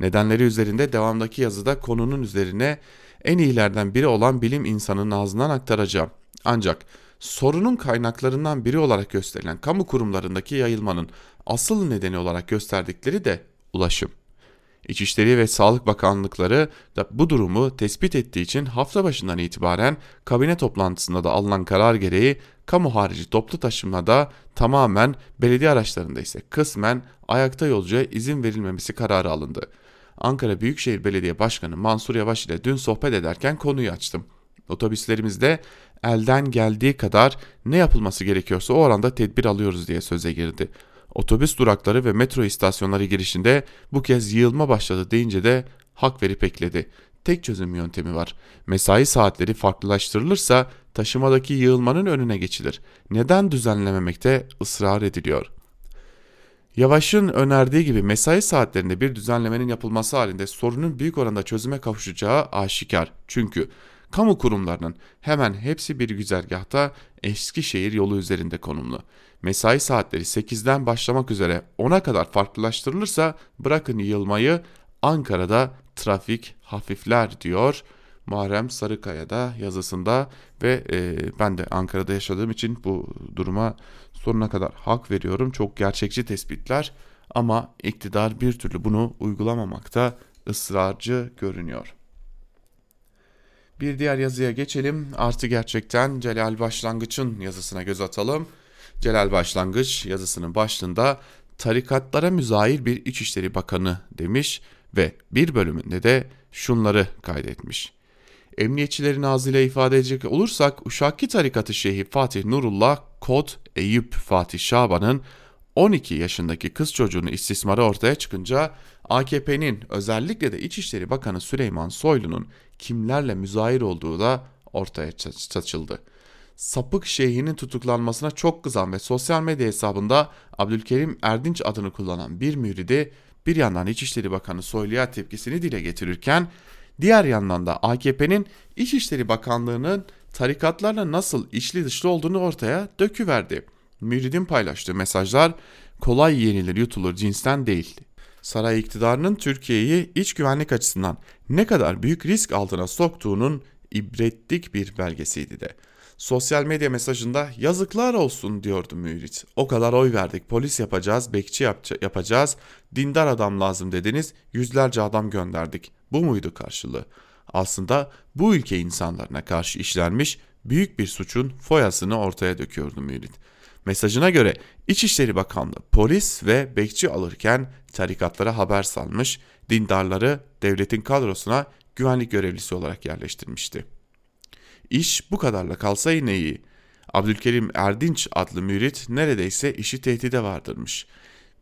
Nedenleri üzerinde devamdaki yazıda konunun üzerine en iyilerden biri olan bilim insanının ağzından aktaracağım. Ancak sorunun kaynaklarından biri olarak gösterilen kamu kurumlarındaki yayılmanın asıl nedeni olarak gösterdikleri de ulaşım. İçişleri ve Sağlık Bakanlıkları da bu durumu tespit ettiği için hafta başından itibaren kabine toplantısında da alınan karar gereği kamu harici toplu taşımada tamamen belediye araçlarında ise kısmen ayakta yolcuya izin verilmemesi kararı alındı. Ankara Büyükşehir Belediye Başkanı Mansur Yavaş ile dün sohbet ederken konuyu açtım. Otobüslerimizde elden geldiği kadar ne yapılması gerekiyorsa o oranda tedbir alıyoruz diye söze girdi. Otobüs durakları ve metro istasyonları girişinde bu kez yığılma başladı deyince de hak verip ekledi. Tek çözüm yöntemi var. Mesai saatleri farklılaştırılırsa taşımadaki yığılmanın önüne geçilir. Neden düzenlememekte ısrar ediliyor? Yavaş'ın önerdiği gibi mesai saatlerinde bir düzenlemenin yapılması halinde sorunun büyük oranda çözüme kavuşacağı aşikar. Çünkü kamu kurumlarının hemen hepsi bir güzergahta Eskişehir yolu üzerinde konumlu. Mesai saatleri 8'den başlamak üzere 10'a kadar farklılaştırılırsa bırakın yığılmayı Ankara'da trafik hafifler diyor. Muharrem Sarıkaya'da yazısında ve e, ben de Ankara'da yaşadığım için bu duruma sonuna kadar hak veriyorum. Çok gerçekçi tespitler ama iktidar bir türlü bunu uygulamamakta ısrarcı görünüyor. Bir diğer yazıya geçelim. Artı gerçekten Celal Başlangıç'ın yazısına göz atalım. Celal Başlangıç yazısının başlığında tarikatlara müzahir bir İçişleri Bakanı demiş ve bir bölümünde de şunları kaydetmiş. Emniyetçilerin ağzıyla ifade edecek olursak Uşakki Tarikatı Şeyhi Fatih Nurullah Kod Eyüp Fatih Şaban'ın 12 yaşındaki kız çocuğunu istismara ortaya çıkınca AKP'nin özellikle de İçişleri Bakanı Süleyman Soylu'nun kimlerle müzahir olduğu da ortaya saçıldı. Sapık şeyhinin tutuklanmasına çok kızan ve sosyal medya hesabında Abdülkerim Erdinç adını kullanan bir müridi bir yandan İçişleri Bakanı Soylu'ya tepkisini dile getirirken diğer yandan da AKP'nin İçişleri Bakanlığı'nın tarikatlarla nasıl içli dışlı olduğunu ortaya döküverdi. Müridin paylaştığı mesajlar kolay yenilir yutulur cinsten değildi. Saray iktidarının Türkiye'yi iç güvenlik açısından ne kadar büyük risk altına soktuğunun ibretlik bir belgesiydi de. Sosyal medya mesajında yazıklar olsun diyordu mürit. O kadar oy verdik polis yapacağız, bekçi yapacağız, dindar adam lazım dediniz, yüzlerce adam gönderdik. Bu muydu karşılığı? Aslında bu ülke insanlarına karşı işlenmiş büyük bir suçun foyasını ortaya döküyordu mürit. Mesajına göre İçişleri Bakanlığı polis ve bekçi alırken tarikatlara haber salmış, dindarları devletin kadrosuna güvenlik görevlisi olarak yerleştirmişti. İş bu kadarla kalsa yine iyi. Abdülkerim Erdinç adlı mürit neredeyse işi tehdide vardırmış.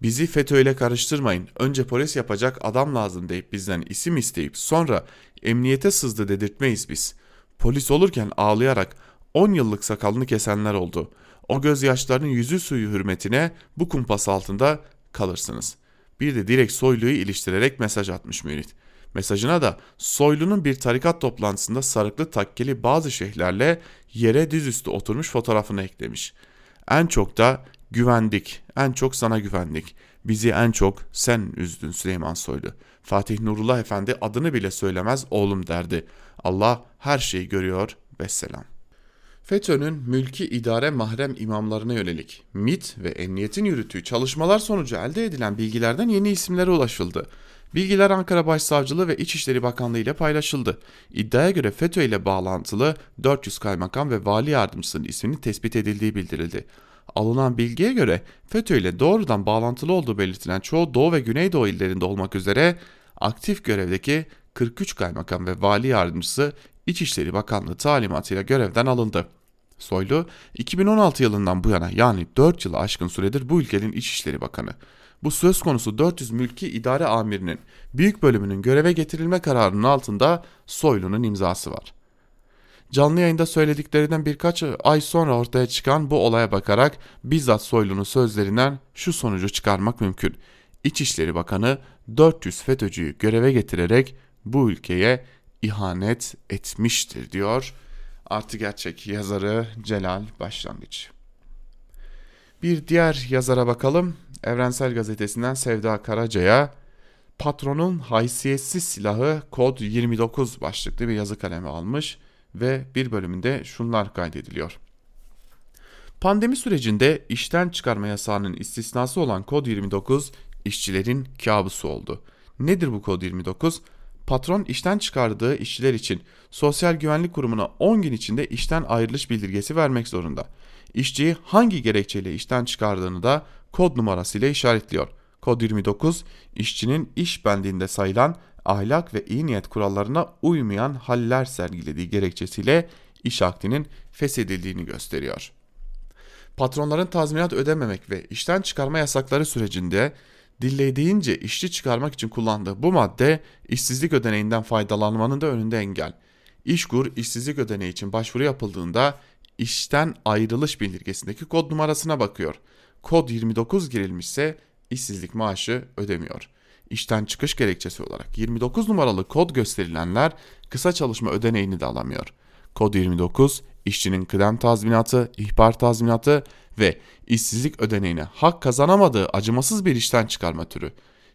Bizi FETÖ ile karıştırmayın, önce polis yapacak adam lazım deyip bizden isim isteyip sonra emniyete sızdı dedirtmeyiz biz. Polis olurken ağlayarak 10 yıllık sakalını kesenler oldu. O gözyaşlarının yüzü suyu hürmetine bu kumpas altında kalırsınız. Bir de direkt Soylu'yu iliştirerek mesaj atmış mürit. Mesajına da Soylu'nun bir tarikat toplantısında sarıklı takkeli bazı şeyhlerle yere dizüstü oturmuş fotoğrafını eklemiş. En çok da güvendik, en çok sana güvendik. Bizi en çok sen üzdün Süleyman Soylu. Fatih Nurullah Efendi adını bile söylemez oğlum derdi. Allah her şeyi görüyor. Vesselam. FETÖ'nün mülki idare mahrem imamlarına yönelik MIT ve emniyetin yürüttüğü çalışmalar sonucu elde edilen bilgilerden yeni isimlere ulaşıldı. Bilgiler Ankara Başsavcılığı ve İçişleri Bakanlığı ile paylaşıldı. İddiaya göre FETÖ ile bağlantılı 400 kaymakam ve vali yardımcısının isminin tespit edildiği bildirildi. Alınan bilgiye göre FETÖ ile doğrudan bağlantılı olduğu belirtilen çoğu Doğu ve Güneydoğu illerinde olmak üzere aktif görevdeki 43 kaymakam ve vali yardımcısı İçişleri Bakanlığı talimatıyla görevden alındı. Soylu 2016 yılından bu yana yani 4 yılı aşkın süredir bu ülkenin İçişleri Bakanı. Bu söz konusu 400 mülki idare amirinin büyük bölümünün göreve getirilme kararının altında Soylu'nun imzası var. Canlı yayında söylediklerinden birkaç ay sonra ortaya çıkan bu olaya bakarak bizzat Soylu'nun sözlerinden şu sonucu çıkarmak mümkün. İçişleri Bakanı 400 FETÖ'cüyü göreve getirerek bu ülkeye ihanet etmiştir diyor. Artı gerçek yazarı Celal Başlangıç. Bir diğer yazara bakalım. Evrensel Gazetesi'nden Sevda Karaca'ya patronun haysiyetsiz silahı kod 29 başlıklı bir yazı kalemi almış ve bir bölümünde şunlar kaydediliyor. Pandemi sürecinde işten çıkarma yasağının istisnası olan kod 29 işçilerin kabusu oldu. Nedir bu kod 29? Patron işten çıkardığı işçiler için Sosyal Güvenlik Kurumu'na 10 gün içinde işten ayrılış bildirgesi vermek zorunda. İşçiyi hangi gerekçeyle işten çıkardığını da kod numarasıyla işaretliyor. Kod 29 işçinin iş bendinde sayılan ahlak ve iyi niyet kurallarına uymayan haller sergilediği gerekçesiyle iş akdinin feshedildiğini gösteriyor. Patronların tazminat ödememek ve işten çıkarma yasakları sürecinde dillediğince işçi çıkarmak için kullandığı bu madde işsizlik ödeneğinden faydalanmanın da önünde engel. İşkur işsizlik ödeneği için başvuru yapıldığında işten ayrılış bildirgesindeki kod numarasına bakıyor. Kod 29 girilmişse işsizlik maaşı ödemiyor. İşten çıkış gerekçesi olarak 29 numaralı kod gösterilenler kısa çalışma ödeneğini de alamıyor. Kod 29 işçinin kıdem tazminatı, ihbar tazminatı ve işsizlik ödeneğine hak kazanamadığı acımasız bir işten çıkarma türü.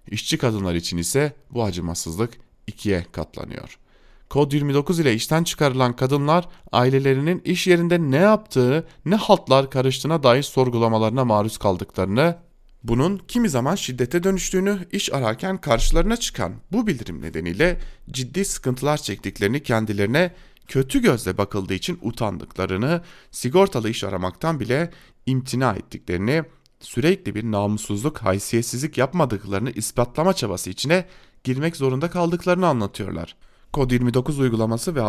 İşçi kadınlar için ise bu acımasızlık ikiye katlanıyor. Kod 29 ile işten çıkarılan kadınlar ailelerinin iş yerinde ne yaptığı, ne haltlar karıştığına dair sorgulamalarına maruz kaldıklarını, bunun kimi zaman şiddete dönüştüğünü iş ararken karşılarına çıkan bu bildirim nedeniyle ciddi sıkıntılar çektiklerini kendilerine kötü gözle bakıldığı için utandıklarını, sigortalı iş aramaktan bile imtina ettiklerini, sürekli bir namussuzluk, haysiyetsizlik yapmadıklarını ispatlama çabası içine girmek zorunda kaldıklarını anlatıyorlar. Kod 29 uygulaması ve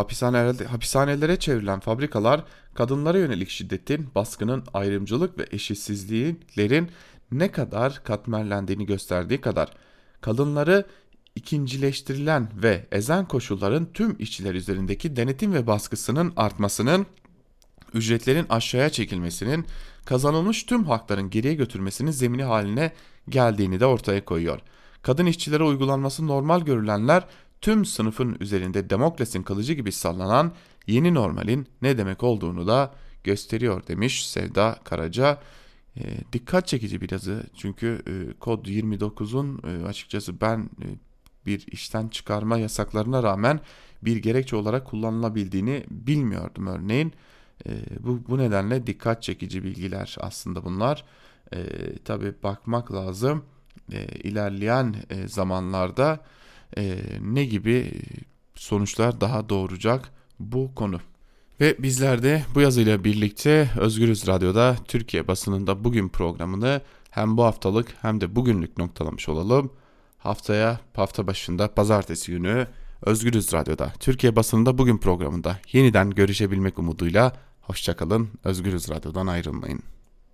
hapishanelere, çevrilen fabrikalar kadınlara yönelik şiddetin, baskının, ayrımcılık ve eşitsizliklerin ne kadar katmerlendiğini gösterdiği kadar kadınları ikincileştirilen ve ezen koşulların tüm işçiler üzerindeki denetim ve baskısının artmasının, ücretlerin aşağıya çekilmesinin, kazanılmış tüm hakların geriye götürmesinin zemini haline geldiğini de ortaya koyuyor. Kadın işçilere uygulanması normal görülenler tüm sınıfın üzerinde demokrasinin kılıcı gibi sallanan yeni normalin ne demek olduğunu da gösteriyor demiş Sevda Karaca. E, dikkat çekici bir yazı çünkü e, kod 29'un e, açıkçası ben e, bir işten çıkarma yasaklarına rağmen bir gerekçe olarak kullanılabildiğini bilmiyordum örneğin. E, bu, bu nedenle dikkat çekici bilgiler aslında bunlar. E, Tabi bakmak lazım e, ilerleyen e, zamanlarda e, ne gibi sonuçlar daha doğuracak bu konu. Ve bizler de bu yazıyla birlikte Özgürüz Radyo'da Türkiye basınında bugün programını hem bu haftalık hem de bugünlük noktalamış olalım. Haftaya hafta başında pazartesi günü Özgürüz Radyo'da Türkiye basınında bugün programında yeniden görüşebilmek umuduyla hoşçakalın. Özgürüz Radyo'dan ayrılmayın.